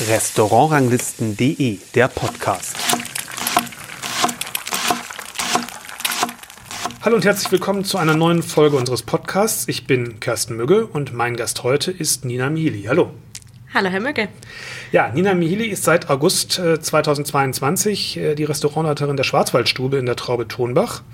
Restaurantranglisten.de, der Podcast. Hallo und herzlich willkommen zu einer neuen Folge unseres Podcasts. Ich bin Kersten Mügge und mein Gast heute ist Nina Mihili. Hallo. Hallo, Herr Mügge. Ja, Nina Mihili ist seit August 2022 äh, die Restaurantleiterin der Schwarzwaldstube in der Traube Tonbach.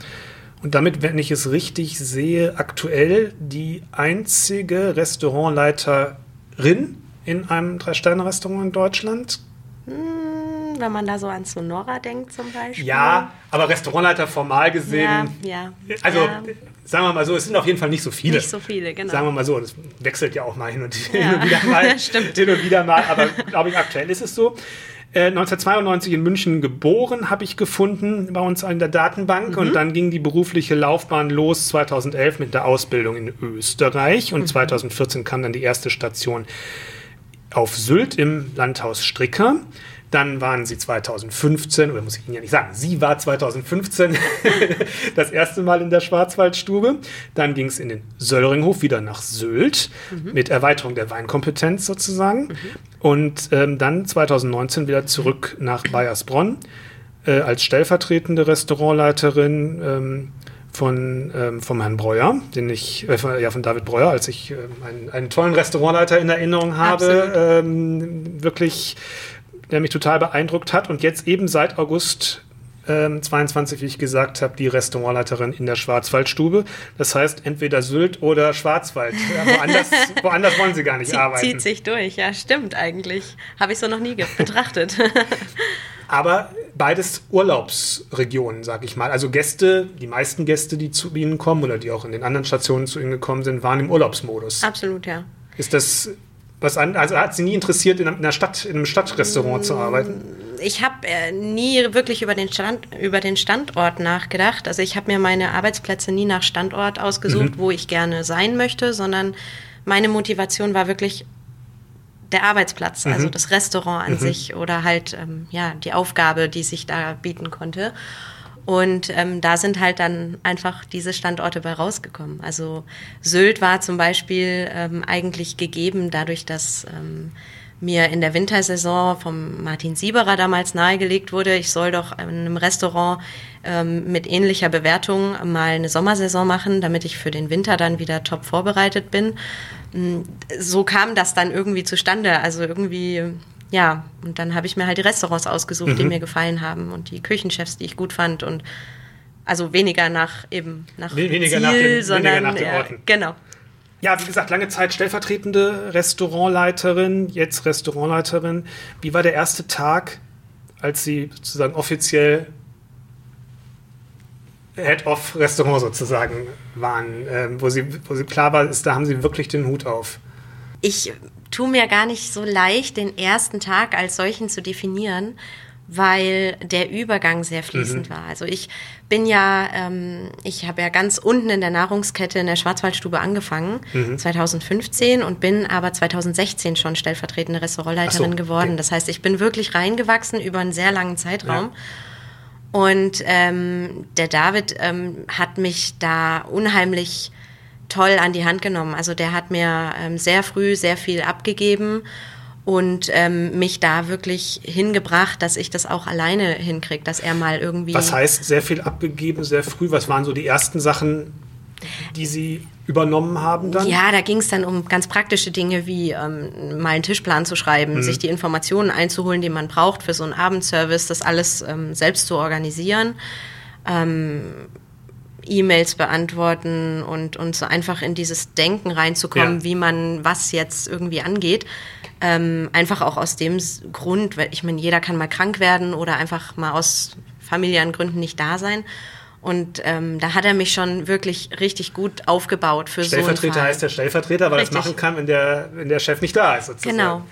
Und damit, wenn ich es richtig sehe, aktuell die einzige Restaurantleiterin in einem Drei-Sterne-Restaurant in Deutschland. Hm, wenn man da so an Sonora denkt zum Beispiel. Ja, aber Restaurantleiter formal gesehen. Ja, ja. Also ja. sagen wir mal so, es sind auf jeden Fall nicht so viele. Nicht so viele, genau. Sagen wir mal so, das wechselt ja auch mal hin und, Ja. hin und wieder mal. Stimmt. Hin und wieder mal, aber glaube ich, aktuell ist es so. Äh, 1992 in München geboren, habe ich gefunden bei uns in der Datenbank. Mhm. Und dann ging die berufliche Laufbahn los 2011 mit der Ausbildung in Österreich. Mhm. Und 2014 kam dann die erste Station auf Sylt im Landhaus Stricker. Dann waren sie 2015, oder muss ich Ihnen ja nicht sagen, sie war 2015 das erste Mal in der Schwarzwaldstube. Dann ging es in den Söllringhof wieder nach Sylt mit Erweiterung der Weinkompetenz sozusagen. Und ähm, dann 2019 wieder zurück nach Bayersbronn äh, als stellvertretende Restaurantleiterin ähm, von, ähm, vom Herrn Breuer, den ich, äh, von, ja, von David Breuer, als ich ähm, einen, einen tollen Restaurantleiter in Erinnerung habe, ähm, wirklich, der mich total beeindruckt hat und jetzt eben seit August ähm, 22, wie ich gesagt habe, die Restaurantleiterin in der Schwarzwaldstube. Das heißt, entweder Sylt oder Schwarzwald. Ja, woanders, woanders wollen sie gar nicht Zieht, arbeiten. zieht sich durch, ja, stimmt eigentlich. Habe ich so noch nie betrachtet. Aber beides Urlaubsregionen, sag ich mal. Also Gäste, die meisten Gäste, die zu Ihnen kommen oder die auch in den anderen Stationen zu Ihnen gekommen sind, waren im Urlaubsmodus. Absolut, ja. Ist das was an, also hat Sie nie interessiert, in einer Stadt, in einem Stadtrestaurant zu arbeiten? Ich habe äh, nie wirklich über den, Stand, über den Standort nachgedacht. Also ich habe mir meine Arbeitsplätze nie nach Standort ausgesucht, wo ich gerne sein möchte, sondern meine Motivation war wirklich der Arbeitsplatz, also das Restaurant an sich oder halt ähm, ja die Aufgabe, die sich da bieten konnte. Und ähm, da sind halt dann einfach diese Standorte bei rausgekommen. Also Sylt war zum Beispiel ähm, eigentlich gegeben dadurch, dass ähm, mir in der Wintersaison vom Martin Sieberer damals nahegelegt wurde, ich soll doch in einem Restaurant ähm, mit ähnlicher Bewertung mal eine Sommersaison machen, damit ich für den Winter dann wieder top vorbereitet bin. Mm, So kam das dann irgendwie zustande. Also irgendwie, ja, und dann habe ich mir halt die Restaurants ausgesucht, die mir gefallen haben und die Küchenchefs, die ich gut fand und also weniger nach eben nach We- weniger Ziel, nach weniger sondern nach den ja, Orten. genau. Ja, wie gesagt, lange Zeit stellvertretende Restaurantleiterin, jetzt Restaurantleiterin. Wie war der erste Tag, als Sie sozusagen offiziell Head of Restaurant sozusagen waren, ähm, wo, Sie, wo Sie klar war, ist, da haben Sie wirklich den Hut auf? Ich tue mir gar nicht so leicht, den ersten Tag als solchen zu definieren, weil der Übergang sehr fließend war. Also ich bin ja, ähm, ich habe ja ganz unten in der Nahrungskette in der Schwarzwaldstube angefangen, 2015 und bin aber 2016 schon stellvertretende Restaurantleiterin so, geworden. okay. Das heißt, ich bin wirklich reingewachsen über einen sehr langen Zeitraum. Und ähm, der David ähm, hat mich da unheimlich toll an die Hand genommen. Also der hat mir ähm, sehr früh sehr viel abgegeben und ähm, mich da wirklich hingebracht, dass ich das auch alleine hinkriege, dass er mal irgendwie. Was heißt sehr viel abgegeben, sehr früh? Was waren so die ersten Sachen, die Sie übernommen haben dann? Ja, da ging es dann um ganz praktische Dinge wie ähm, mal einen Tischplan zu schreiben, Mhm. sich die Informationen einzuholen, die man braucht für so einen Abendservice, das alles ähm, selbst zu organisieren, ähm, E-Mails beantworten und, und so einfach in dieses Denken reinzukommen, Ja. wie man was jetzt irgendwie angeht. Ähm, einfach auch aus dem Grund, weil ich meine, jeder kann mal krank werden oder einfach mal aus familiären Gründen nicht da sein. Und ähm, da hat er mich schon wirklich richtig gut aufgebaut für so einen Stellvertreter heißt der Stellvertreter, weil er es machen kann, wenn der, wenn der Chef nicht da ist. Sozusagen. Genau.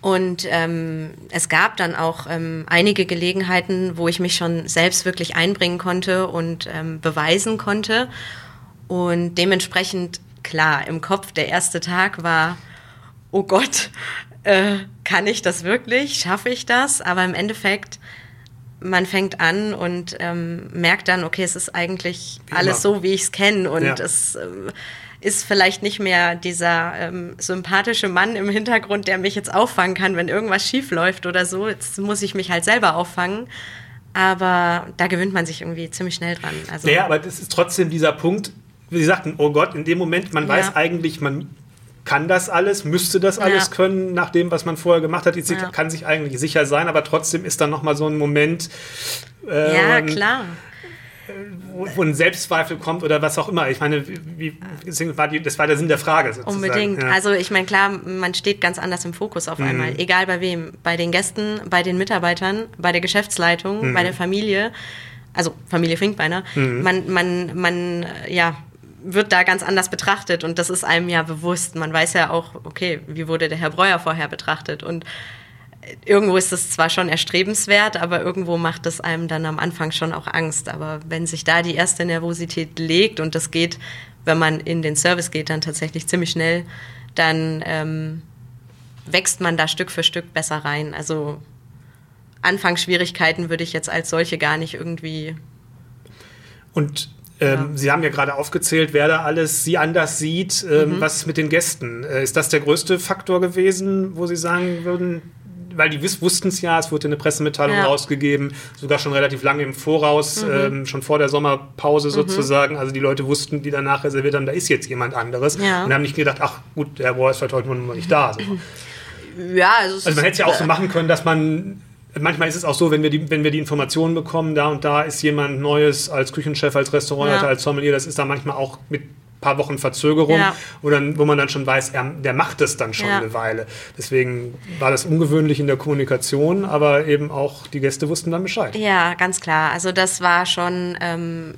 Und ähm, es gab dann auch ähm, einige Gelegenheiten, wo ich mich schon selbst wirklich einbringen konnte und ähm, beweisen konnte. Und dementsprechend, klar, im Kopf der erste Tag war, oh Gott, äh, kann ich das wirklich? Schaffe ich das? Aber im Endeffekt, man fängt an und ähm, merkt dann, okay, es ist eigentlich Wie alles immer. so, wie ich es kenne. Und Ja. es, ähm, ist vielleicht nicht mehr dieser ähm, sympathische Mann im Hintergrund, der mich jetzt auffangen kann, wenn irgendwas schief läuft oder so. Jetzt muss ich mich halt selber auffangen. Aber da gewöhnt man sich irgendwie ziemlich schnell dran. Also, naja, aber das ist trotzdem dieser Punkt, wie Sie sagten, oh Gott, in dem Moment, man ja. weiß eigentlich, man kann das alles, müsste das alles ja. können, nach dem, was man vorher gemacht hat. Jetzt ja. kann sich eigentlich sicher sein, aber trotzdem ist dann nochmal so ein Moment. Äh, ja, klar wo, wo, ein Selbstzweifel kommt oder was auch immer. Ich meine, wie, war die, das war der Sinn der Frage. Sozusagen. Unbedingt. Ja. Also ich meine, klar, man steht ganz anders im Fokus auf mhm. einmal. Egal bei wem. Bei den Gästen, bei den Mitarbeitern, bei der Geschäftsleitung, mhm. bei der Familie. Also Familie Finkbeiner. Mhm. Man, man, man, ja, wird da ganz anders betrachtet und das ist einem ja bewusst. Man weiß ja auch, okay, wie wurde der Herr Breuer vorher betrachtet und irgendwo ist es zwar schon erstrebenswert, aber irgendwo macht es einem dann am Anfang schon auch Angst. Aber wenn sich da die erste Nervosität legt und das geht, wenn man in den Service geht, dann tatsächlich ziemlich schnell, dann ähm, wächst man da Stück für Stück besser rein. Also Anfangsschwierigkeiten würde ich jetzt als solche gar nicht irgendwie. Und ähm, ja. Sie haben ja gerade aufgezählt, wer da alles Sie anders sieht. Ähm, mhm. Was ist mit den Gästen? Äh, ist das der größte Faktor gewesen, wo Sie sagen würden, weil die wussten es ja, es wurde eine Pressemitteilung ja. rausgegeben, sogar schon relativ lange im Voraus, mhm. ähm, schon vor der Sommerpause mhm. sozusagen. Also die Leute wussten, die danach reserviert haben, da ist jetzt jemand anderes. Ja. Und haben nicht gedacht, ach gut, der Boy ist vielleicht heute noch nicht da. So. Ja, also, also man hätte es ja auch so machen können, dass man manchmal ist es auch so, wenn wir, die, wenn wir die Informationen bekommen, da und da ist jemand Neues als Küchenchef, als Restaurantleiter, ja. als Sommelier, das ist da manchmal auch mit ein paar Wochen Verzögerung, ja. wo, dann, wo man dann schon weiß, er, der macht es dann schon ja. eine Weile. Deswegen war das ungewöhnlich in der Kommunikation, aber eben auch die Gäste wussten dann Bescheid. Ja, ganz klar. Also das war schon ähm,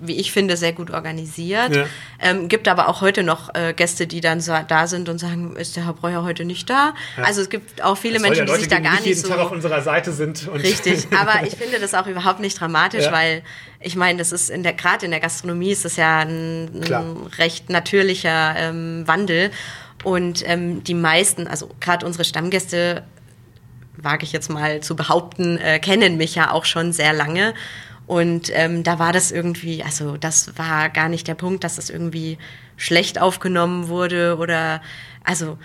wie ich finde, sehr gut organisiert. Ja. Ähm, gibt aber auch heute noch äh, Gäste, die dann so, da sind und sagen, ist der Herr Breuer heute nicht da? Ja. Also es gibt auch viele Menschen, ja Leute, die sich da gar nicht, jeden so... Tag auf unserer Seite sind. richtig, aber ich finde das auch überhaupt nicht dramatisch, weil ich meine, das ist in der gerade in der Gastronomie ist das ja ein, ein recht natürlicher ähm, Wandel. Und ähm, die meisten, also gerade unsere Stammgäste, wage ich jetzt mal zu behaupten, äh, kennen mich ja auch schon sehr lange. Und ähm, da war das irgendwie, also das war gar nicht der Punkt, dass das irgendwie schlecht aufgenommen wurde oder also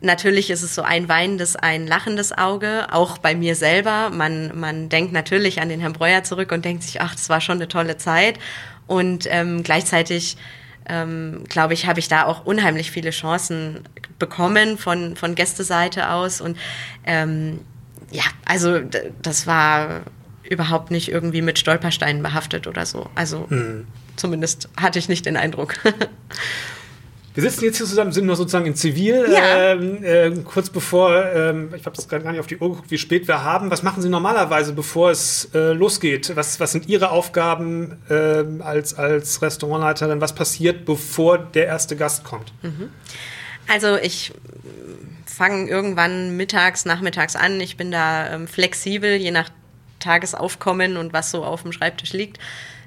natürlich ist es so ein weinendes, ein lachendes Auge, auch bei mir selber. Man, man denkt natürlich an den Herrn Breuer zurück und denkt sich, ach, das war schon eine tolle Zeit. Und ähm, gleichzeitig ähm, glaube ich, habe ich da auch unheimlich viele Chancen bekommen von, von Gästeseite aus. Und ähm, ja, also das war überhaupt nicht irgendwie mit Stolpersteinen behaftet oder so. Also mhm. zumindest hatte ich nicht den Eindruck. Wir sitzen jetzt hier zusammen, sind noch sozusagen in Zivil. Ja. Ähm, äh, kurz bevor, ähm, ich habe gerade gar nicht auf die Uhr geguckt, wie spät wir haben. Was machen Sie normalerweise, bevor es äh, losgeht? Was, was sind Ihre Aufgaben äh, als, als Restaurantleiterin? Was passiert, bevor der erste Gast kommt? Mhm. Also ich fange irgendwann mittags, nachmittags an. Ich bin da ähm, flexibel, je nach Tagesaufkommen und was so auf dem Schreibtisch liegt.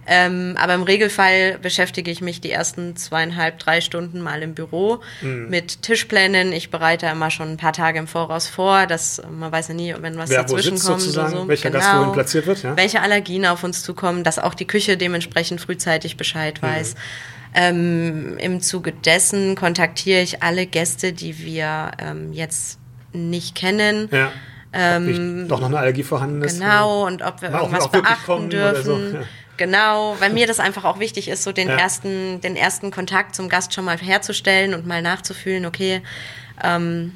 Ähm, aber im Regelfall beschäftige ich mich die ersten zweieinhalb, drei Stunden mal im Büro mhm. mit Tischplänen. Ich bereite immer schon ein paar Tage im Voraus vor, dass man weiß ja nie, wenn was Wer dazwischen kommt oder so. Welcher genau, Gast wohin platziert wird, ja? Welche Allergien auf uns zukommen, dass auch die Küche dementsprechend frühzeitig Bescheid mhm. weiß. Mhm. Ähm, Im Zuge dessen kontaktiere ich alle Gäste, die wir ähm, jetzt nicht kennen. Ja ähm, doch noch eine Allergie vorhanden ist. Genau, und ob wir irgendwas auch beachten dürfen. So. Ja. Genau, weil mir das einfach auch wichtig ist, so den, ja. ersten, den ersten Kontakt zum Gast schon mal herzustellen und mal nachzufühlen, okay, ähm,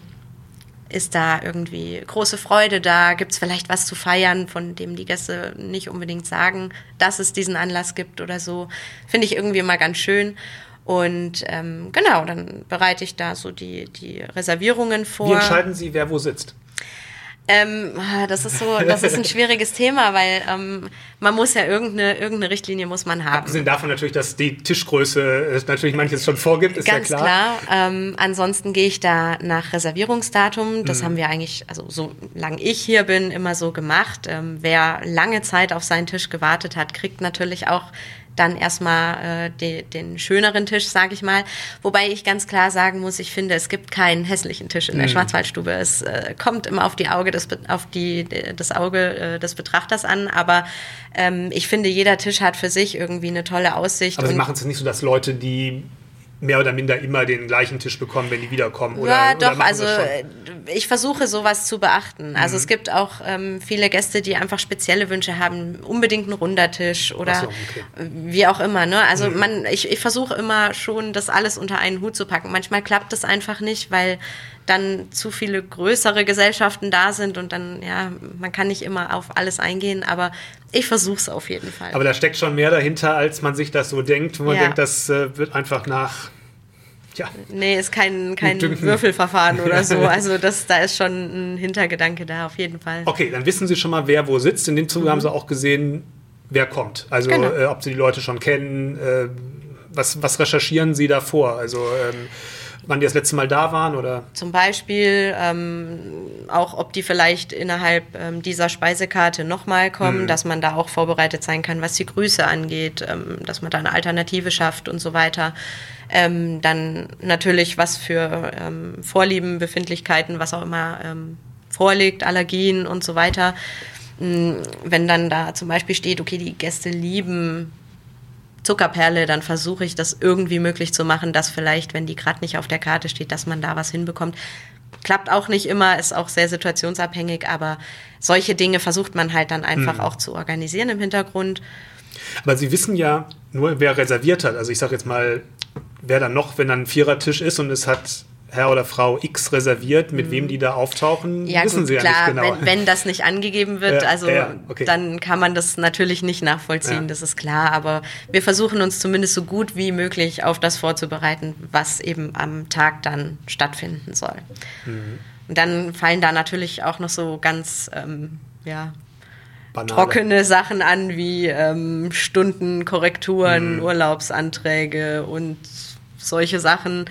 ist da irgendwie große Freude da? Gibt es vielleicht was zu feiern, von dem die Gäste nicht unbedingt sagen, dass es diesen Anlass gibt oder so? Finde ich irgendwie immer ganz schön. Und ähm, genau, dann bereite ich da so die, die Reservierungen vor. Wie entscheiden Sie, wer wo sitzt? Ähm, ah, das ist so, das ist ein schwieriges Thema, weil ähm, man muss ja irgendeine, irgendeine Richtlinie muss man haben. Abgesehen davon natürlich, dass die Tischgröße natürlich manches schon vorgibt, ist Ganz ja klar. klar. Ähm, ansonsten gehe ich da nach Reservierungsdatum. Das mhm. haben wir eigentlich, also solange ich hier bin, immer so gemacht. Ähm, wer lange Zeit auf seinen Tisch gewartet hat, kriegt natürlich auch dann erstmal äh, de, den schöneren Tisch, sage ich mal. Wobei ich ganz klar sagen muss, ich finde, es gibt keinen hässlichen Tisch in der mhm. Schwarzwaldstube. Es äh, kommt immer auf die Auge des, auf die, das Auge äh, des Betrachters an, aber ähm, ich finde, jeder Tisch hat für sich irgendwie eine tolle Aussicht. Aber Sie machen es nicht so, dass Leute, die mehr oder minder immer den gleichen Tisch bekommen, wenn die wiederkommen? Oder, ja, oder doch, also äh, ich versuche sowas zu beachten. Also mhm. es gibt auch ähm, viele Gäste, die einfach spezielle Wünsche haben, unbedingt ein runder Tisch oder so, okay. wie auch immer. Ne? Also mhm. man, ich, ich versuche immer schon, das alles unter einen Hut zu packen. Manchmal klappt das einfach nicht, weil dann zu viele größere Gesellschaften da sind und dann, ja, man kann nicht immer auf alles eingehen, aber ich versuche es auf jeden Fall. Aber da steckt schon mehr dahinter, als man sich das so denkt, wo man ja. denkt, das äh, wird einfach nach ja. Nee, ist kein, kein Würfelverfahren oder so. Also das, da ist schon ein Hintergedanke da, auf jeden Fall. Okay, dann wissen Sie schon mal, wer wo sitzt. In dem Zuge mhm. haben Sie auch gesehen, wer kommt. Also genau. äh, ob Sie die Leute schon kennen, äh, was, was recherchieren Sie davor? Also ähm, wann die das letzte Mal da waren oder? Zum Beispiel ähm, auch, ob die vielleicht innerhalb ähm, dieser Speisekarte nochmal kommen, mhm. dass man da auch vorbereitet sein kann, was die Grüße angeht, ähm, dass man da eine Alternative schafft und so weiter. Ähm, dann natürlich, was für ähm, Vorlieben, Befindlichkeiten, was auch immer ähm, vorliegt, Allergien und so weiter. Mm, wenn dann da zum Beispiel steht, okay, die Gäste lieben Zuckerperle, dann versuche ich das irgendwie möglich zu machen, dass vielleicht, wenn die gerade nicht auf der Karte steht, dass man da was hinbekommt. Klappt auch nicht immer, ist auch sehr situationsabhängig, aber solche Dinge versucht man halt dann einfach mhm. auch zu organisieren im Hintergrund. Aber Sie wissen ja nur, wer reserviert hat. Also ich sage jetzt mal, wer dann noch, wenn dann ein Vierertisch ist und es hat Herr oder Frau X reserviert, mit wem die da auftauchen, ja, wissen gut, sie ja klar, nicht genau. Wenn, wenn das nicht angegeben wird, ja, also ja, okay. dann kann man das natürlich nicht nachvollziehen, das ist klar. Aber wir versuchen uns zumindest so gut wie möglich auf das vorzubereiten, was eben am Tag dann stattfinden soll. Mhm. Und dann fallen da natürlich auch noch so ganz, ähm, ja, Banale. trockene Sachen an wie ähm, Stunden, Korrekturen, mhm. Urlaubsanträge und solche Sachen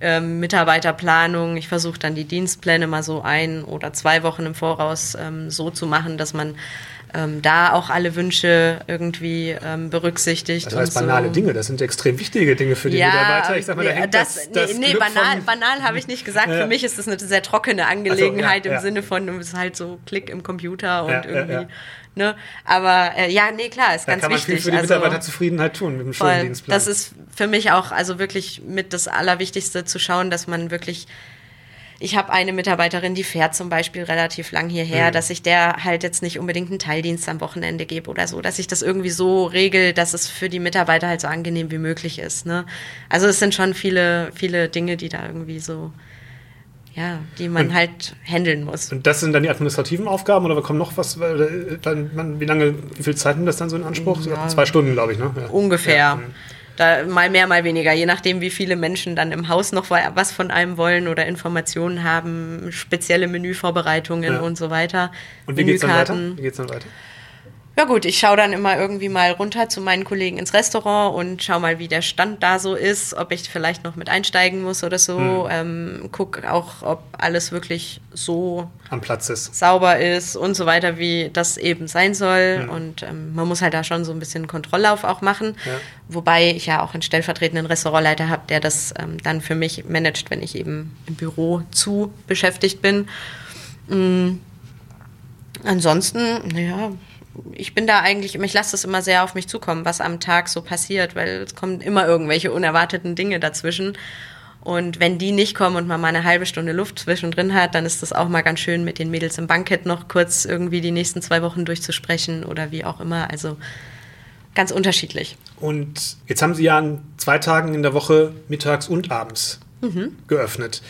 ähm, Mitarbeiterplanung. Ich versuche dann die Dienstpläne mal so ein oder zwei Wochen im Voraus ähm, so zu machen, dass man ähm, da auch alle Wünsche irgendwie ähm, berücksichtigt. Das heißt banale so. Dinge, das sind extrem wichtige Dinge für die ja, Mitarbeiter. Ich sag mal, da hängt das, das, das nee, nee banal, banal habe ich nicht gesagt. Ja. Für mich ist das eine sehr trockene Angelegenheit so, ja, im Sinne von, es ist halt so Klick im Computer und irgendwie Ne? Aber äh, ja, nee, klar, ist da ganz wichtig. Kann man viel für die also, Mitarbeiterzufriedenheit tun mit dem schönen Dienstplan. Das ist für mich auch also wirklich mit das Allerwichtigste zu schauen, dass man wirklich ich habe eine Mitarbeiterin, die fährt zum Beispiel relativ lang hierher, mhm. dass ich der halt jetzt nicht unbedingt einen Teildienst am Wochenende gebe oder so, dass ich das irgendwie so regel, dass es für die Mitarbeiter halt so angenehm wie möglich ist. Ne? Also es sind schon viele, viele Dinge, die da irgendwie so ja, die man und, halt handeln muss. Und das sind dann die administrativen Aufgaben oder kommt noch was? Dann, wie lange, wie viel Zeit nimmt das dann so in Anspruch? Ja, Zwei Stunden, glaube ich, ne? Ja. Ungefähr. Ja. Da mal mehr, mal weniger, je nachdem, wie viele Menschen dann im Haus noch was von einem wollen oder Informationen haben, spezielle Menüvorbereitungen und so weiter. Und wie geht es dann weiter? Wie geht's dann weiter? Ja gut, ich schaue dann immer irgendwie mal runter zu meinen Kollegen ins Restaurant und schaue mal, wie der Stand da so ist, ob ich vielleicht noch mit einsteigen muss oder so. Hm. Ähm, guck auch, ob alles wirklich so am Platz ist, sauber ist und so weiter, wie das eben sein soll. Hm. Und ähm, man muss halt da schon so ein bisschen Kontrolllauf auch machen. Ja. Wobei ich ja auch einen stellvertretenden Restaurantleiter habe, der das ähm, dann für mich managt, wenn ich eben im Büro zu beschäftigt bin. Mhm. Ansonsten, naja, ich bin da eigentlich, ich lasse das immer sehr auf mich zukommen, was am Tag so passiert, weil es kommen immer irgendwelche unerwarteten Dinge dazwischen. Und wenn die nicht kommen und man mal eine halbe Stunde Luft zwischendrin hat, dann ist das auch mal ganz schön, mit den Mädels im Bankett noch kurz irgendwie die nächsten zwei Wochen durchzusprechen oder wie auch immer. Also ganz unterschiedlich. Und jetzt haben Sie ja an zwei Tagen in der Woche mittags und abends mhm. geöffnet.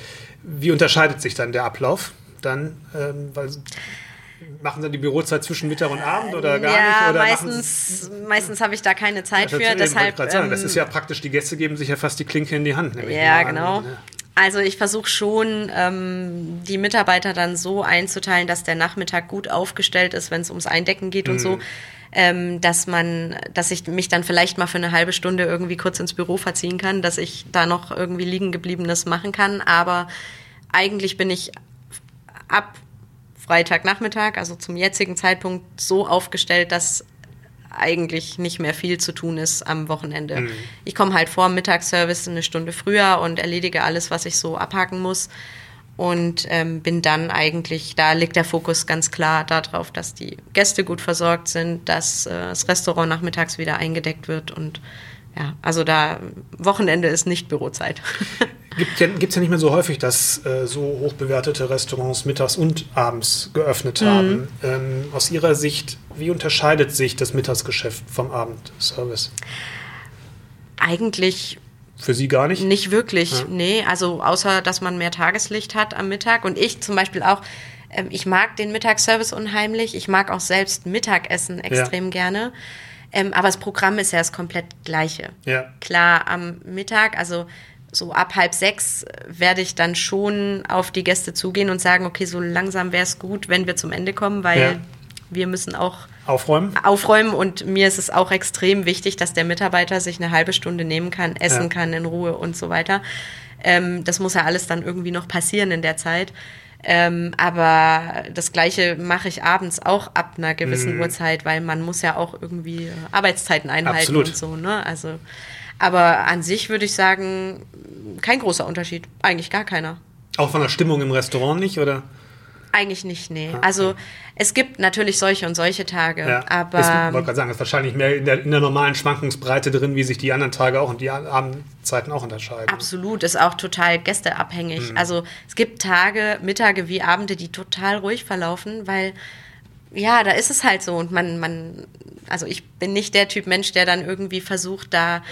Wie unterscheidet sich dann der Ablauf dann? Ähm, weil Machen Sie die Bürozeit zwischen Mittag und Abend oder gar ja, nicht? Oder meistens, meistens habe ich da keine Zeit ja, für. Deshalb, sagen, das ist ja praktisch, die Gäste geben sich ja fast die Klinke in die Hand. Ja, genau. An, ja. Also ich versuche schon, ähm, die Mitarbeiter dann so einzuteilen, dass der Nachmittag gut aufgestellt ist, wenn es ums Eindecken geht mhm. und so. Ähm, dass man, dass ich mich dann vielleicht mal für eine halbe Stunde irgendwie kurz ins Büro verziehen kann, dass ich da noch irgendwie liegen gebliebenes machen kann. Aber eigentlich bin ich ab Freitagnachmittag, also zum jetzigen Zeitpunkt, so aufgestellt, dass eigentlich nicht mehr viel zu tun ist am Wochenende. Mhm. Ich komme halt vor dem Mittagsservice eine Stunde früher und erledige alles, was ich so abhaken muss. Und ähm, bin dann eigentlich, da liegt der Fokus ganz klar darauf, dass die Gäste gut versorgt sind, dass äh, das Restaurant nachmittags wieder eingedeckt wird und ja, also da Wochenende ist nicht Bürozeit. Gibt ja, gibt's ja nicht mehr so häufig, dass äh, so hochbewertete Restaurants mittags und abends geöffnet Mhm. haben. Ähm, aus Ihrer Sicht, wie unterscheidet sich das Mittagsgeschäft vom Abendservice? Eigentlich Für Sie gar nicht? Nicht wirklich, Ja. nee. Also außer, dass man mehr Tageslicht hat am Mittag. Und ich zum Beispiel auch, ähm, ich mag den Mittagsservice unheimlich. Ich mag auch selbst Mittagessen extrem gerne. Ähm, aber das Programm ist ja das komplett gleiche. Ja. Klar, am Mittag, also so ab halb sechs werde ich dann schon auf die Gäste zugehen und sagen, okay, so langsam wäre es gut, wenn wir zum Ende kommen, weil Ja. wir müssen auch Aufräumen? aufräumen und mir ist es auch extrem wichtig, dass der Mitarbeiter sich eine halbe Stunde nehmen kann, essen Ja. kann in Ruhe und so weiter. Ähm, das muss ja alles dann irgendwie noch passieren in der Zeit. Ähm, aber das Gleiche mache ich abends auch ab einer gewissen Mhm. Uhrzeit, weil man muss ja auch irgendwie äh, Arbeitszeiten einhalten Absolut. und so. Ne? Also, aber an sich würde ich sagen, kein großer Unterschied. Eigentlich gar keiner. Auch von der Stimmung im Restaurant nicht, oder? Eigentlich nicht, nee. Also es gibt natürlich solche und solche Tage, Ja. aber Ist, wollte gerade sagen, ist wahrscheinlich mehr in der, in der normalen Schwankungsbreite drin, wie sich die anderen Tage auch und die Abendzeiten auch unterscheiden. Absolut, ist auch total gästeabhängig. Also es gibt Tage, Mittage wie Abende, die total ruhig verlaufen, weil ja, da ist es halt so und man, man, also ich bin nicht der Typ Mensch, der dann irgendwie versucht, da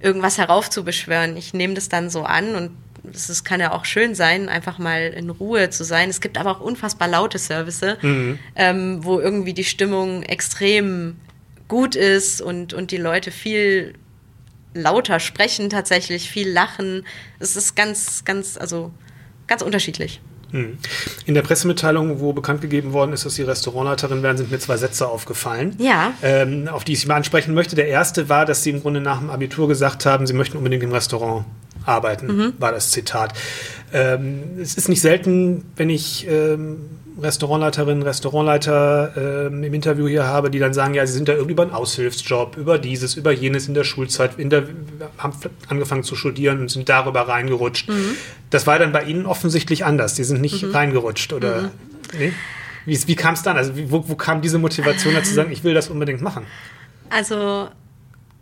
irgendwas heraufzubeschwören. Ich nehme das dann so an und es kann ja auch schön sein, einfach mal in Ruhe zu sein. Es gibt aber auch unfassbar laute Service, ähm, wo irgendwie die Stimmung extrem gut ist und, und die Leute viel lauter sprechen tatsächlich, viel lachen. Es ist ganz, ganz, also ganz unterschiedlich. Mhm. In der Pressemitteilung, wo bekannt gegeben worden ist, dass Sie Restaurantleiterin werden, sind mir zwei Sätze aufgefallen, Ja. ähm, auf die ich Sie mal ansprechen möchte. Der erste war, dass Sie im Grunde nach dem Abitur gesagt haben, Sie möchten unbedingt im Restaurant arbeiten, Mhm. war das Zitat. Ähm, es ist nicht selten, wenn ich ähm, Restaurantleiterinnen, Restaurantleiter ähm, im Interview hier habe, die dann sagen, ja, sie sind da irgendwie über einen Aushilfsjob, über dieses, über jenes in der Schulzeit, in der, haben angefangen zu studieren und sind darüber reingerutscht. Das war dann bei Ihnen offensichtlich anders. Sie sind nicht reingerutscht, oder? Nee? Wie, wie kam es dann? Also wie, wo, wo kam diese Motivation dazu zu sagen, ich will das unbedingt machen? Also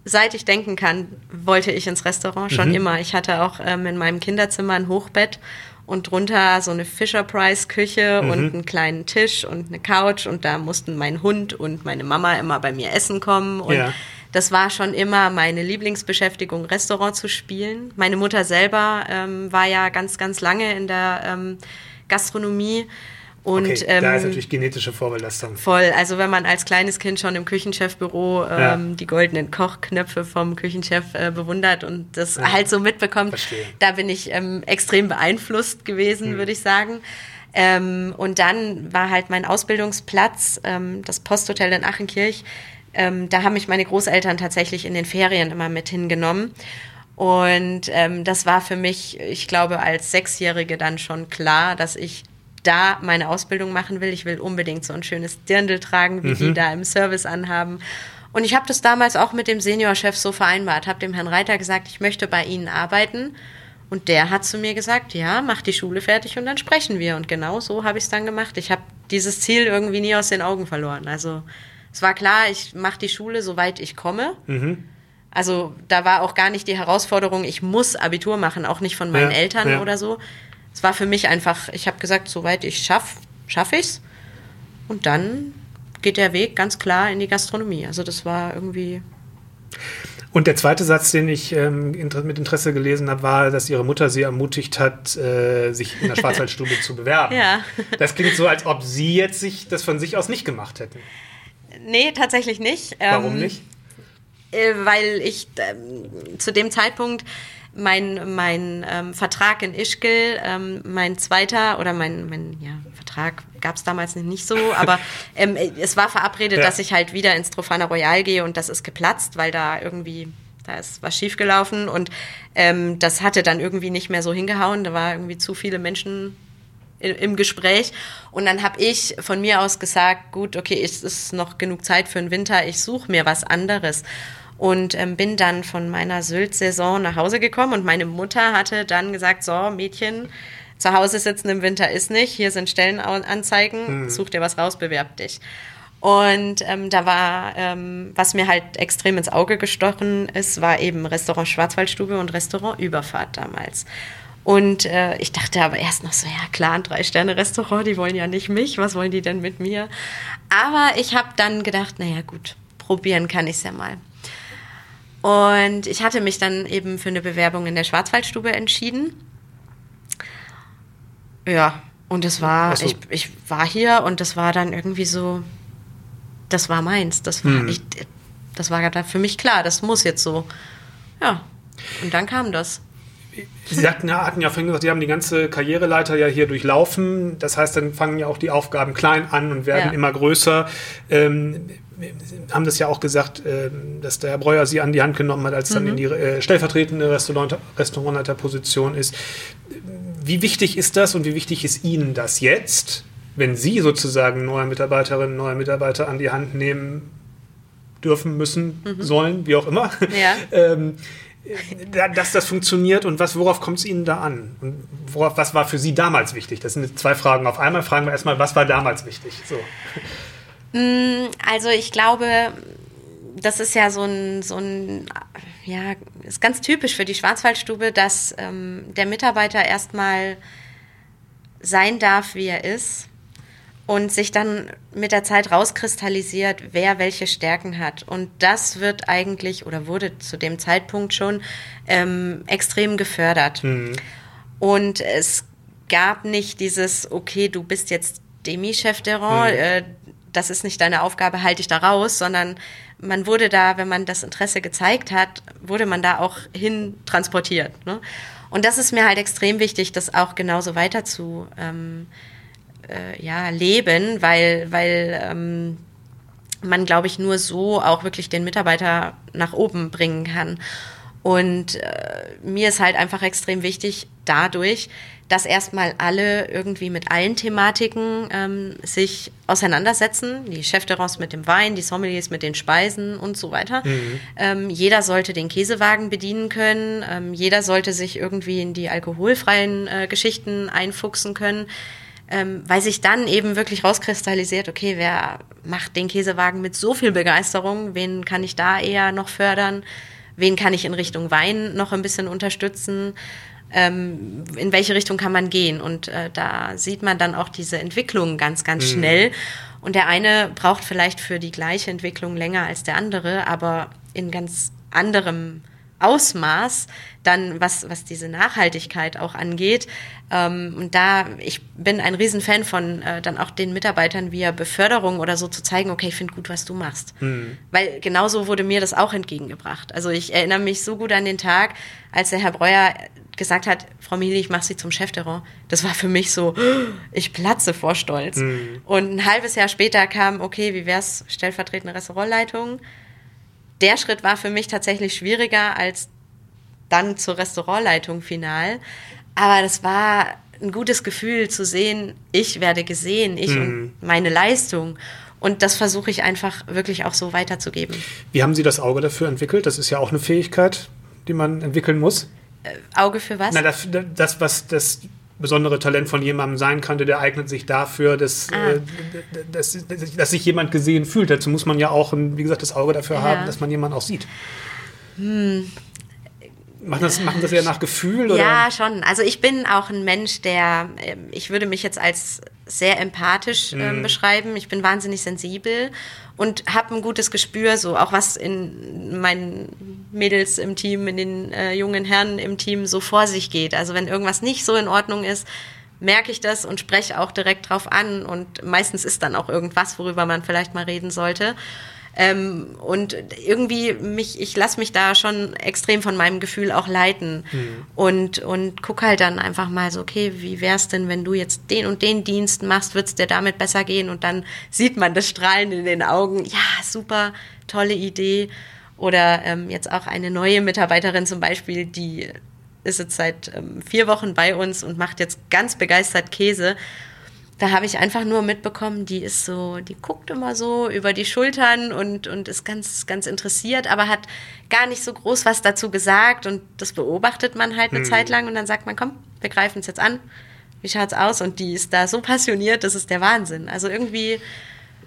seit ich denken kann, wollte ich ins Restaurant schon immer. Ich hatte auch ähm, in meinem Kinderzimmer ein Hochbett und drunter so eine Fisher Price Küche und einen kleinen Tisch und eine Couch und da mussten mein Hund und meine Mama immer bei mir essen kommen und Ja. das war schon immer meine Lieblingsbeschäftigung, Restaurant zu spielen. Meine Mutter selber ähm, war ja ganz, ganz lange in der ähm, Gastronomie und Okay, ähm, da ist natürlich genetische Vorbelastung. Voll. Also wenn man als kleines Kind schon im Küchenchefbüro ähm, Ja. die goldenen Kochknöpfe vom Küchenchef äh, bewundert und das Ja. halt so mitbekommt, Verstehe. da bin ich ähm, extrem beeinflusst gewesen, Hm. würde ich sagen. Ähm, und dann war halt mein Ausbildungsplatz, ähm, das Posthotel in Achenkirch. Ähm, da haben mich meine Großeltern tatsächlich in den Ferien immer mit hingenommen. Und ähm, das war für mich, ich glaube, als Sechsjährige dann schon klar, dass ich da meine Ausbildung machen will. Ich will unbedingt so ein schönes Dirndl tragen, wie die da im Service anhaben. Und ich habe das damals auch mit dem Seniorchef so vereinbart, habe dem Herrn Reiter gesagt, ich möchte bei Ihnen arbeiten. Und der hat zu mir gesagt, ja, mach die Schule fertig und dann sprechen wir. Und genau so habe ich es dann gemacht. Ich habe dieses Ziel irgendwie nie aus den Augen verloren. Also es war klar, ich mache die Schule, soweit ich komme. Also da war auch gar nicht die Herausforderung, ich muss Abitur machen, auch nicht von meinen Ja, Eltern ja. oder so. Es war für mich einfach, ich habe gesagt, soweit ich schaff, schaffe ich's. Und dann geht der Weg ganz klar in die Gastronomie. Also das war irgendwie Und der zweite Satz, den ich ähm, mit Interesse gelesen habe, war, dass ihre Mutter sie ermutigt hat, äh, sich in der Schwarzwaldstube zu bewerben. Ja. Das klingt so, als ob sie jetzt sich das von sich aus nicht gemacht hätten. Nee, tatsächlich nicht. Warum Ähm, nicht? Äh, weil ich ähm, zu dem Zeitpunkt mein, mein ähm, Vertrag in Ischgl, ähm, mein zweiter oder mein, mein ja, Vertrag gab es damals nicht so, aber ähm, es war verabredet, Ja. dass ich halt wieder ins Trofana Royal gehe und das ist geplatzt, weil da irgendwie, da ist was schiefgelaufen und ähm, das hatte dann irgendwie nicht mehr so hingehauen, da war irgendwie zu viele Menschen im Gespräch. Und dann habe ich von mir aus gesagt, gut, okay, es ist noch genug Zeit für den Winter, ich suche mir was anderes. Und ähm, bin dann von meiner Sylt-Saison nach Hause gekommen und meine Mutter hatte dann gesagt, so Mädchen, zu Hause sitzen im Winter ist nicht, hier sind Stellenanzeigen, such dir was raus, bewerb dich. Und ähm, da war, ähm, was mir halt extrem ins Auge gestochen ist, war eben Restaurant Schwarzwaldstube und Restaurant Überfahrt damals. Und äh, ich dachte aber erst noch so, ja klar, ein Drei-Sterne-Restaurant, die wollen ja nicht mich, was wollen die denn mit mir? Aber ich habe dann gedacht, naja gut, probieren kann ich es ja mal. Und ich hatte mich dann eben für eine Bewerbung in der Schwarzwaldstube entschieden. Ja, und es war, so. ich, ich war hier und das war dann irgendwie so, das war meins. Das war, hm. ich, das war für mich klar, das muss jetzt so. Ja, und dann kam das. Sie sagten, ja, hatten ja vorhin gesagt, Sie haben die ganze Karriereleiter ja hier durchlaufen. Das heißt, dann fangen ja auch die Aufgaben klein an und werden ja. immer größer. Ähm, haben das ja auch gesagt, äh, dass der Herr Breuer sie an die Hand genommen hat, als mhm. dann in die äh, stellvertretende Restaurant, Restaurantleiterposition ist. Wie wichtig ist das und wie wichtig ist Ihnen das jetzt, wenn Sie sozusagen neue Mitarbeiterinnen, neue Mitarbeiter an die Hand nehmen dürfen, müssen, mhm. sollen, wie auch immer? Ja. ähm, dass das funktioniert und was, worauf kommt es Ihnen da an? Und worauf, was war für Sie damals wichtig? Das sind zwei Fragen auf einmal. Fragen wir erstmal, was war damals wichtig? So. Mm, also ich glaube, das ist ja so ein, so ein, ja, ist ganz typisch für die Schwarzwaldstube, dass ähm, der Mitarbeiter erstmal sein darf, wie er ist und sich dann mit der Zeit rauskristallisiert, wer welche Stärken hat. Und das wird eigentlich oder wurde zu dem Zeitpunkt schon ähm, extrem gefördert. Mhm. Und es gab nicht dieses, okay, du bist jetzt Demi-Chef der Rang, mhm. äh, das ist nicht deine Aufgabe, halte dich da raus, sondern man wurde da, wenn man das Interesse gezeigt hat, wurde man da auch hin transportiert. Ne? Und das ist mir halt extrem wichtig, das auch genauso weiter zu ähm, äh, ja, leben, weil, weil ähm, man, glaube ich, nur so auch wirklich den Mitarbeiter nach oben bringen kann. Und äh, mir ist halt einfach extrem wichtig dadurch, dass erstmal alle irgendwie mit allen Thematiken ähm, sich auseinandersetzen. Die Chefterrasse mit dem Wein, die Sommeliers mit den Speisen und so weiter. Mhm. Ähm, jeder sollte den Käsewagen bedienen können. Ähm, jeder sollte sich irgendwie in die alkoholfreien äh, Geschichten einfuchsen können. Ähm, weil sich dann eben wirklich rauskristallisiert, okay, wer macht den Käsewagen mit so viel Begeisterung? Wen kann ich da eher noch fördern? wen kann ich in Richtung Wein noch ein bisschen unterstützen, ähm, in welche Richtung kann man gehen. Und äh, da sieht man dann auch diese Entwicklung ganz, ganz mhm. schnell. Und der eine braucht vielleicht für die gleiche Entwicklung länger als der andere, aber in ganz anderem Ausmaß, dann was, was diese Nachhaltigkeit auch angeht. Ähm, und da, ich bin ein Riesenfan von äh, dann auch den Mitarbeitern via Beförderung oder so zu zeigen, okay, ich finde gut, was du machst. Mhm. Weil genauso wurde mir das auch entgegengebracht. Also ich erinnere mich so gut an den Tag, als der Herr Breuer gesagt hat, Frau Mili, ich mache Sie zum Chef der Rang. Das war für mich so, ich platze vor Stolz. Mhm. Und ein halbes Jahr später kam, okay, wie wär's, stellvertretende Restaurantleitung? Der Schritt war für mich tatsächlich schwieriger als dann zur Restaurantleitung final. Aber das war ein gutes Gefühl zu sehen, ich werde gesehen, ich mhm. und meine Leistung. Und das versuche ich einfach wirklich auch so weiterzugeben. Wie haben Sie das Auge dafür entwickelt? Das ist ja auch eine Fähigkeit, die man entwickeln muss. Äh, Auge für was? Na, das, das, was das besondere Talent von jemandem sein könnte, der eignet sich dafür, dass, ah. äh, dass, dass, sich jemand gesehen fühlt. Dazu muss man ja auch, wie gesagt, das Auge dafür ja. haben, dass man jemanden auch sieht. Hm. Machen das, machen das eher nach Gefühl? Oder? Ja, schon. Also ich bin auch ein Mensch, der, ähm, ich würde mich jetzt als sehr empathisch äh, mhm. beschreiben. Ich bin wahnsinnig sensibel und habe ein gutes Gespür, so auch was in meinen Mädels im Team, in den äh, jungen Herren im Team so vor sich geht. Also wenn irgendwas nicht so in Ordnung ist, merke ich das und spreche auch direkt drauf an. Und meistens ist dann auch irgendwas, worüber man vielleicht mal reden sollte. Ähm, und irgendwie mich, ich lasse mich da schon extrem von meinem Gefühl auch leiten mhm. und, und guck halt dann einfach mal so, okay, wie wär's denn, wenn du jetzt den und den Dienst machst, wird's dir damit besser gehen? Und dann sieht man das Strahlen in den Augen. Ja, super, tolle Idee. Oder ähm, jetzt auch eine neue Mitarbeiterin zum Beispiel, die ist jetzt seit ähm, vier Wochen bei uns und macht jetzt ganz begeistert Käse da habe ich einfach nur mitbekommen, die ist so, die guckt immer so über die Schultern und, und ist ganz, ganz interessiert, aber hat gar nicht so groß was dazu gesagt und das beobachtet man halt eine hm. Zeit lang und dann sagt man, komm, wir greifen es jetzt an. Wie schaut's aus? Und die ist da so passioniert, das ist der Wahnsinn. Also irgendwie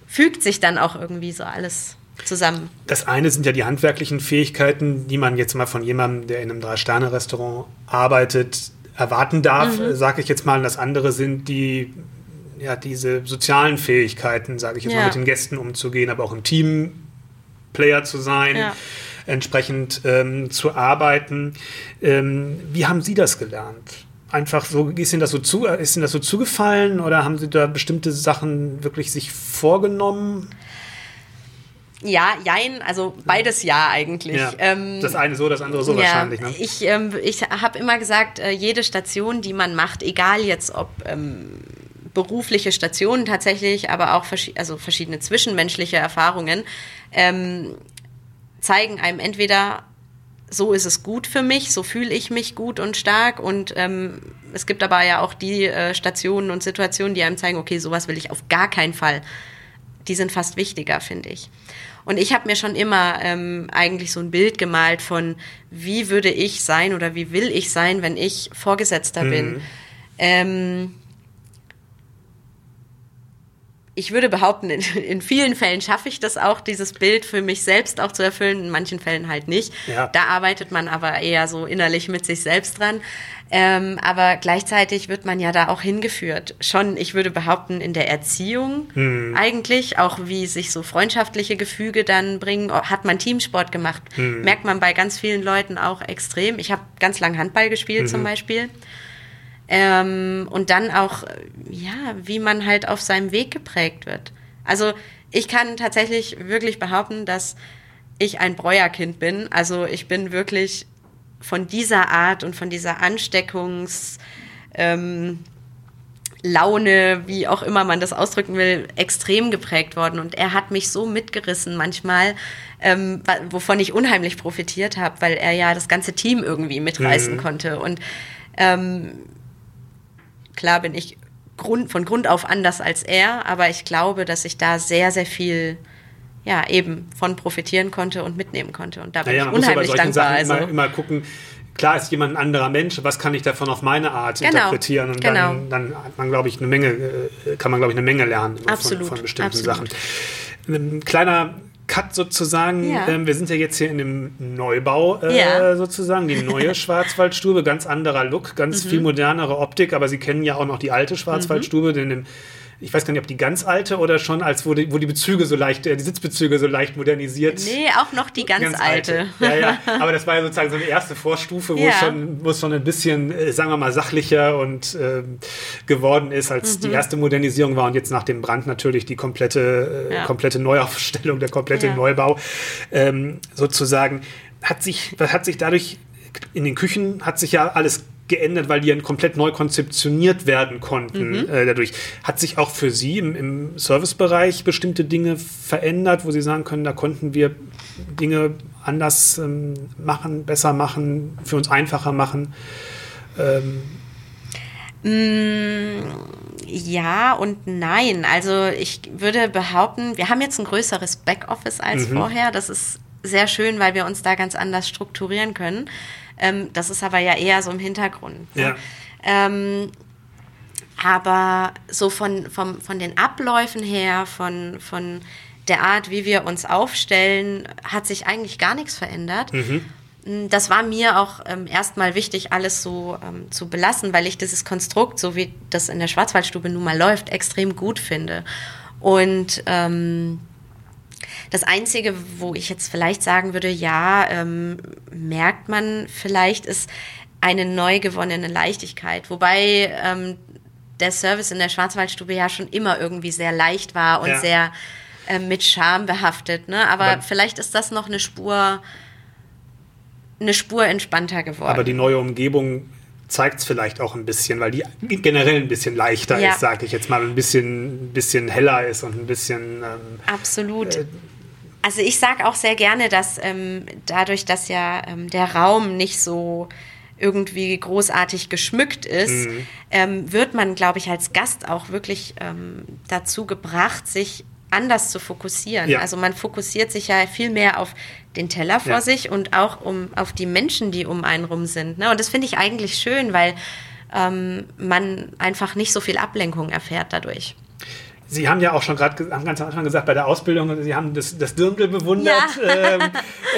fügt sich dann auch irgendwie so alles zusammen. Das eine sind ja die handwerklichen Fähigkeiten, die man jetzt mal von jemandem, der in einem Drei-Sterne-Restaurant arbeitet, erwarten darf, mhm. sage ich jetzt mal. Und das andere sind die, ja, diese sozialen Fähigkeiten, sage ich jetzt ja. mal, mit den Gästen umzugehen, aber auch im Team Player zu sein. Ja. entsprechend ähm, zu arbeiten. Ähm, wie haben Sie das gelernt? Einfach so, ist Ihnen das so zu, ist Ihnen das so zugefallen oder haben Sie da bestimmte Sachen wirklich sich vorgenommen? Ja, jein, also beides ja eigentlich. Ja, ähm, das eine so, das andere so ja, wahrscheinlich. Ne? Ich, ähm, ich habe immer gesagt, äh, jede Station, die man macht, egal jetzt ob ähm, berufliche Stationen tatsächlich, aber auch vers also verschiedene zwischenmenschliche Erfahrungen, ähm, zeigen einem entweder, so ist es gut für mich, so fühle ich mich gut und stark und ähm, es gibt aber ja auch die äh, Stationen und Situationen, die einem zeigen, okay, sowas will ich auf gar keinen Fall. Die sind fast wichtiger, finde ich. Und ich habe mir schon immer ähm, eigentlich so ein Bild gemalt von, wie würde ich sein oder wie will ich sein, wenn ich Vorgesetzter mhm. bin. Ähm, ich würde behaupten, in, in, vielen Fällen schaffe ich das auch, dieses Bild für mich selbst auch zu erfüllen, in manchen Fällen halt nicht. Ja. Da arbeitet man aber eher so innerlich mit sich selbst dran. Ähm, aber gleichzeitig wird man ja da auch hingeführt. Schon, ich würde behaupten, in der Erziehung mhm. eigentlich, auch wie sich so freundschaftliche Gefüge dann bringen, hat man Teamsport gemacht. Mhm. Merkt man bei ganz vielen Leuten auch extrem. Ich habe ganz lang Handball gespielt mhm. zum Beispiel. Ähm, und dann auch, ja, wie man halt auf seinem Weg geprägt wird. Also ich kann tatsächlich wirklich behaupten, dass ich ein Breuerkind bin. Also ich bin wirklich von dieser Art und von dieser Ansteckungs... Ähm, Laune, wie auch immer man das ausdrücken will, extrem geprägt worden. Und er hat mich so mitgerissen manchmal, ähm, wovon ich unheimlich profitiert habe, weil er ja das ganze Team irgendwie mitreißen mhm. konnte. Und ähm, Klar bin ich Grund, von Grund auf anders als er, aber ich glaube, dass ich da sehr, sehr viel ja, eben von profitieren konnte und mitnehmen konnte. Und da bin ja, ja, ich unheimlich dankbar. Sachen also. immer, immer gucken, klar ist jemand ein anderer Mensch, was kann ich davon auf meine Art genau, interpretieren? Und genau. dann, dann, hat man, glaube ich, eine Menge, äh, kann man, glaube ich, eine Menge lernen absolut, von, von bestimmten absolut. Sachen. Ein kleiner Cut sozusagen. Ja. Ähm, wir sind ja jetzt hier in dem Neubau äh, ja. sozusagen, die neue Schwarzwaldstube, ganz anderer Look, ganz mhm. viel modernere Optik, aber Sie kennen ja auch noch die alte Schwarzwaldstube, mhm. denn im ich weiß gar nicht, ob die ganz alte oder schon als wo die, wo die Bezüge so leicht, äh, die Sitzbezüge so leicht modernisiert. Nee, auch noch die ganz, ganz alte. alte. Ja, ja. Aber das war ja sozusagen so eine erste Vorstufe, wo, ja. es, schon, wo es schon ein bisschen, äh, sagen wir mal, sachlicher und äh, geworden ist, als mhm. die erste Modernisierung war und jetzt nach dem Brand natürlich die komplette, äh, ja. komplette Neuaufstellung, der komplette ja. Neubau ähm, sozusagen. Hat sich, hat sich dadurch in den Küchen hat sich ja alles geändert, weil die ja komplett neu konzeptioniert werden konnten mhm. äh, dadurch. Hat sich auch für Sie im, im Servicebereich bestimmte Dinge verändert, wo Sie sagen können, da konnten wir Dinge anders ähm, machen, besser machen, für uns einfacher machen? Ähm. Mm, ja und nein. Also ich würde behaupten, wir haben jetzt ein größeres Backoffice als mhm. vorher. Das ist sehr schön, weil wir uns da ganz anders strukturieren können. Ähm, das ist aber ja eher so im Hintergrund. Ne? Ja. Ähm, aber so von, vom, von den Abläufen her, von, von der Art, wie wir uns aufstellen, hat sich eigentlich gar nichts verändert. Mhm. Das war mir auch ähm, erstmal wichtig, alles so ähm, zu belassen, weil ich dieses Konstrukt, so wie das in der Schwarzwaldstube nun mal läuft, extrem gut finde. Und ähm, das Einzige, wo ich jetzt vielleicht sagen würde, ja, ähm, merkt man vielleicht, ist eine neu gewonnene Leichtigkeit. Wobei ähm, der Service in der Schwarzwaldstube ja schon immer irgendwie sehr leicht war und ja. sehr äh, mit Charme behaftet. Ne? Aber, aber vielleicht ist das noch eine Spur, eine Spur entspannter geworden. Aber die neue Umgebung zeigt es vielleicht auch ein bisschen, weil die generell ein bisschen leichter ja. ist, sage ich jetzt mal, ein bisschen, ein bisschen heller ist und ein bisschen. Ähm, Absolut. Äh, also ich sage auch sehr gerne, dass ähm, dadurch, dass ja ähm, der Raum nicht so irgendwie großartig geschmückt ist, mhm. ähm, wird man, glaube ich, als Gast auch wirklich ähm, dazu gebracht, sich anders zu fokussieren. Ja. Also man fokussiert sich ja viel mehr auf den Teller vor ja. sich und auch um, auf die Menschen, die um einen rum sind. Ne? Und das finde ich eigentlich schön, weil ähm, man einfach nicht so viel Ablenkung erfährt dadurch. Sie haben ja auch schon gerade am ganz Anfang gesagt, bei der Ausbildung, Sie haben das, das Dirndl bewundert, ja. ähm,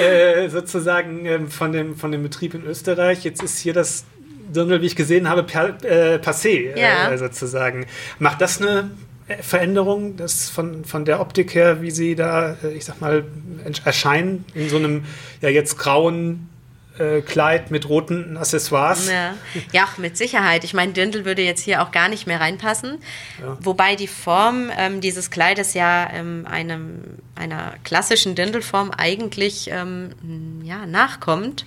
äh, sozusagen ähm, von, dem, von dem Betrieb in Österreich. Jetzt ist hier das Dirndl, wie ich gesehen habe, per, äh, passé ja. äh, sozusagen. Macht das eine Veränderung das von, von der Optik her, wie Sie da, äh, ich sag mal, erscheinen in so einem ja jetzt grauen äh, Kleid mit roten Accessoires. Ja. ja, mit Sicherheit. Ich meine, Dirndl würde jetzt hier auch gar nicht mehr reinpassen. Ja. Wobei die Form ähm, dieses Kleides ja ähm, einem, einer klassischen Dirndlform eigentlich ähm, ja, nachkommt.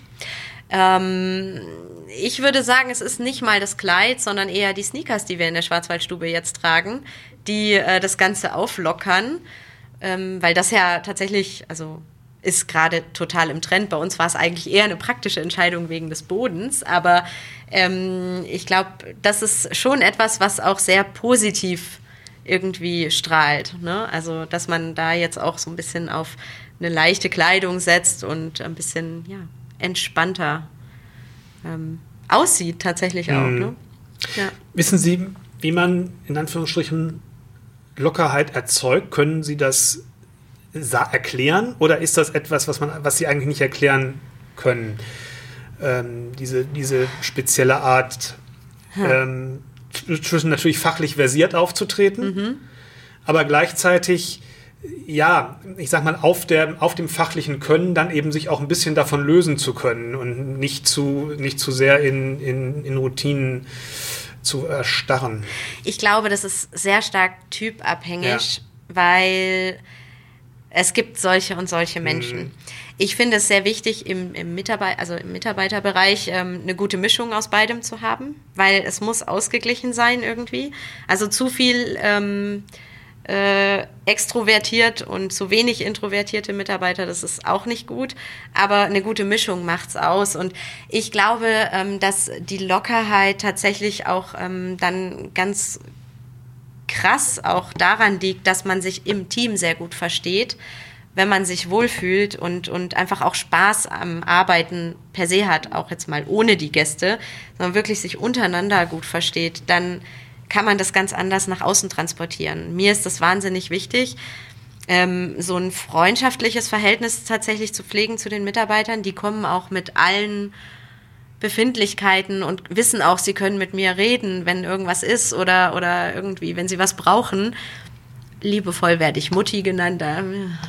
Ähm, ich würde sagen, es ist nicht mal das Kleid, sondern eher die Sneakers, die wir in der Schwarzwaldstube jetzt tragen, die äh, das Ganze auflockern. Ähm, weil das ja tatsächlich, also ist gerade total im Trend. Bei uns war es eigentlich eher eine praktische Entscheidung wegen des Bodens, aber ähm, ich glaube, das ist schon etwas, was auch sehr positiv irgendwie strahlt. Ne? Also, dass man da jetzt auch so ein bisschen auf eine leichte Kleidung setzt und ein bisschen ja, entspannter ähm, aussieht, tatsächlich auch. Mhm. Ne? Ja. Wissen Sie, wie man in Anführungsstrichen Lockerheit erzeugt? Können Sie das erklären oder ist das etwas, was, man, was Sie eigentlich nicht erklären können? Ähm, diese, diese spezielle Art, hm. ähm, natürlich fachlich versiert aufzutreten, mhm. aber gleichzeitig, ja, ich sag mal, auf, der, auf dem fachlichen Können dann eben sich auch ein bisschen davon lösen zu können und nicht zu, nicht zu sehr in, in, in Routinen zu erstarren. Ich glaube, das ist sehr stark typabhängig, ja. weil es gibt solche und solche Menschen. Mhm. Ich finde es sehr wichtig, im, im, Mitarbeit also im Mitarbeiterbereich ähm, eine gute Mischung aus beidem zu haben, weil es muss ausgeglichen sein irgendwie. Also zu viel ähm, äh, extrovertiert und zu wenig introvertierte Mitarbeiter, das ist auch nicht gut. Aber eine gute Mischung macht's aus. Und ich glaube, ähm, dass die Lockerheit tatsächlich auch ähm, dann ganz krass auch daran liegt, dass man sich im Team sehr gut versteht, wenn man sich wohlfühlt und, und einfach auch Spaß am Arbeiten per se hat, auch jetzt mal ohne die Gäste, sondern wirklich sich untereinander gut versteht, dann kann man das ganz anders nach außen transportieren. Mir ist das wahnsinnig wichtig, ähm, so ein freundschaftliches Verhältnis tatsächlich zu pflegen zu den Mitarbeitern. Die kommen auch mit allen Befindlichkeiten und wissen auch, sie können mit mir reden, wenn irgendwas ist oder, oder irgendwie, wenn sie was brauchen. Liebevoll werde ich Mutti genannt, da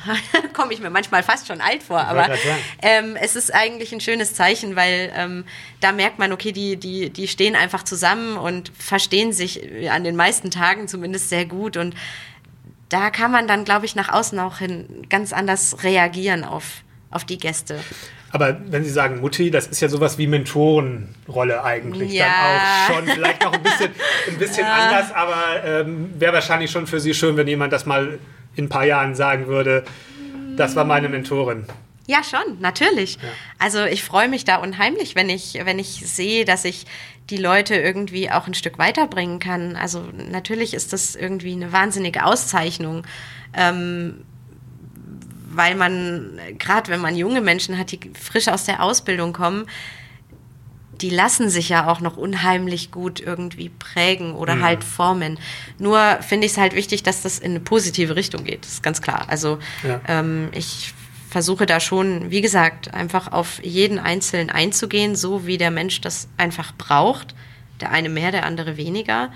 komme ich mir manchmal fast schon alt vor, aber ähm, es ist eigentlich ein schönes Zeichen, weil ähm, da merkt man, okay, die, die, die stehen einfach zusammen und verstehen sich an den meisten Tagen zumindest sehr gut und da kann man dann, glaube ich, nach außen auch hin ganz anders reagieren auf, auf die Gäste. Aber wenn Sie sagen Mutti, das ist ja sowas wie Mentorenrolle eigentlich ja. dann auch schon. Vielleicht noch ein bisschen, ein bisschen ja. anders, aber ähm, wäre wahrscheinlich schon für Sie schön, wenn jemand das mal in ein paar Jahren sagen würde, das war meine Mentorin. Ja, schon, natürlich. Ja. Also ich freue mich da unheimlich, wenn ich, wenn ich sehe, dass ich die Leute irgendwie auch ein Stück weiterbringen kann. Also natürlich ist das irgendwie eine wahnsinnige Auszeichnung. Ähm, weil man, gerade wenn man junge Menschen hat, die frisch aus der Ausbildung kommen, die lassen sich ja auch noch unheimlich gut irgendwie prägen oder mhm. halt formen. Nur finde ich es halt wichtig, dass das in eine positive Richtung geht. Das ist ganz klar. Also ja. ähm, ich versuche da schon, wie gesagt, einfach auf jeden Einzelnen einzugehen, so wie der Mensch das einfach braucht. Der eine mehr, der andere weniger.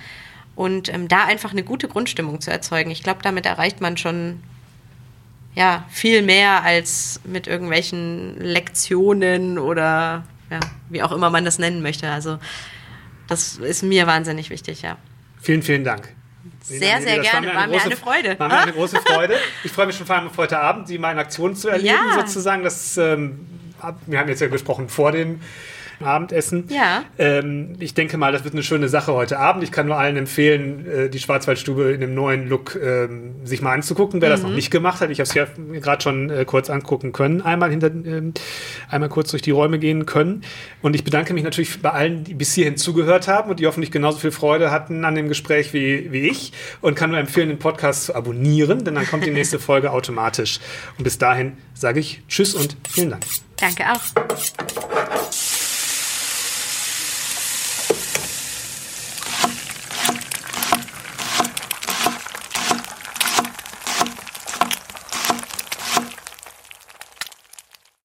Und ähm, da einfach eine gute Grundstimmung zu erzeugen. Ich glaube, damit erreicht man schon ja, viel mehr als mit irgendwelchen Lektionen oder ja, wie auch immer man das nennen möchte. Also das ist mir wahnsinnig wichtig, ja. Vielen, vielen Dank. Sehr, sehr gerne. War mir, eine, war große, mir eine Freude. War mir eine große Freude. Ich freue mich schon vor allem auf heute Abend, Sie mal in Aktion zu erleben, ja. sozusagen. Das, ähm, wir haben jetzt ja gesprochen vor dem Abendessen. Ja. Ähm, ich denke mal, das wird eine schöne Sache heute Abend. Ich kann nur allen empfehlen, äh, die Schwarzwaldstube in dem neuen Look ähm, sich mal anzugucken, wer mhm. das noch mhm. nicht gemacht hat. Ich habe es ja gerade schon äh, kurz angucken können, einmal hinter, ähm, einmal kurz durch die Räume gehen können. Und ich bedanke mich natürlich bei allen, die bis hierhin zugehört haben und die hoffentlich genauso viel Freude hatten an dem Gespräch wie, wie ich und kann nur empfehlen, den Podcast zu abonnieren, denn dann kommt die nächste Folge automatisch. Und bis dahin sage ich Tschüss und vielen Dank. Danke auch.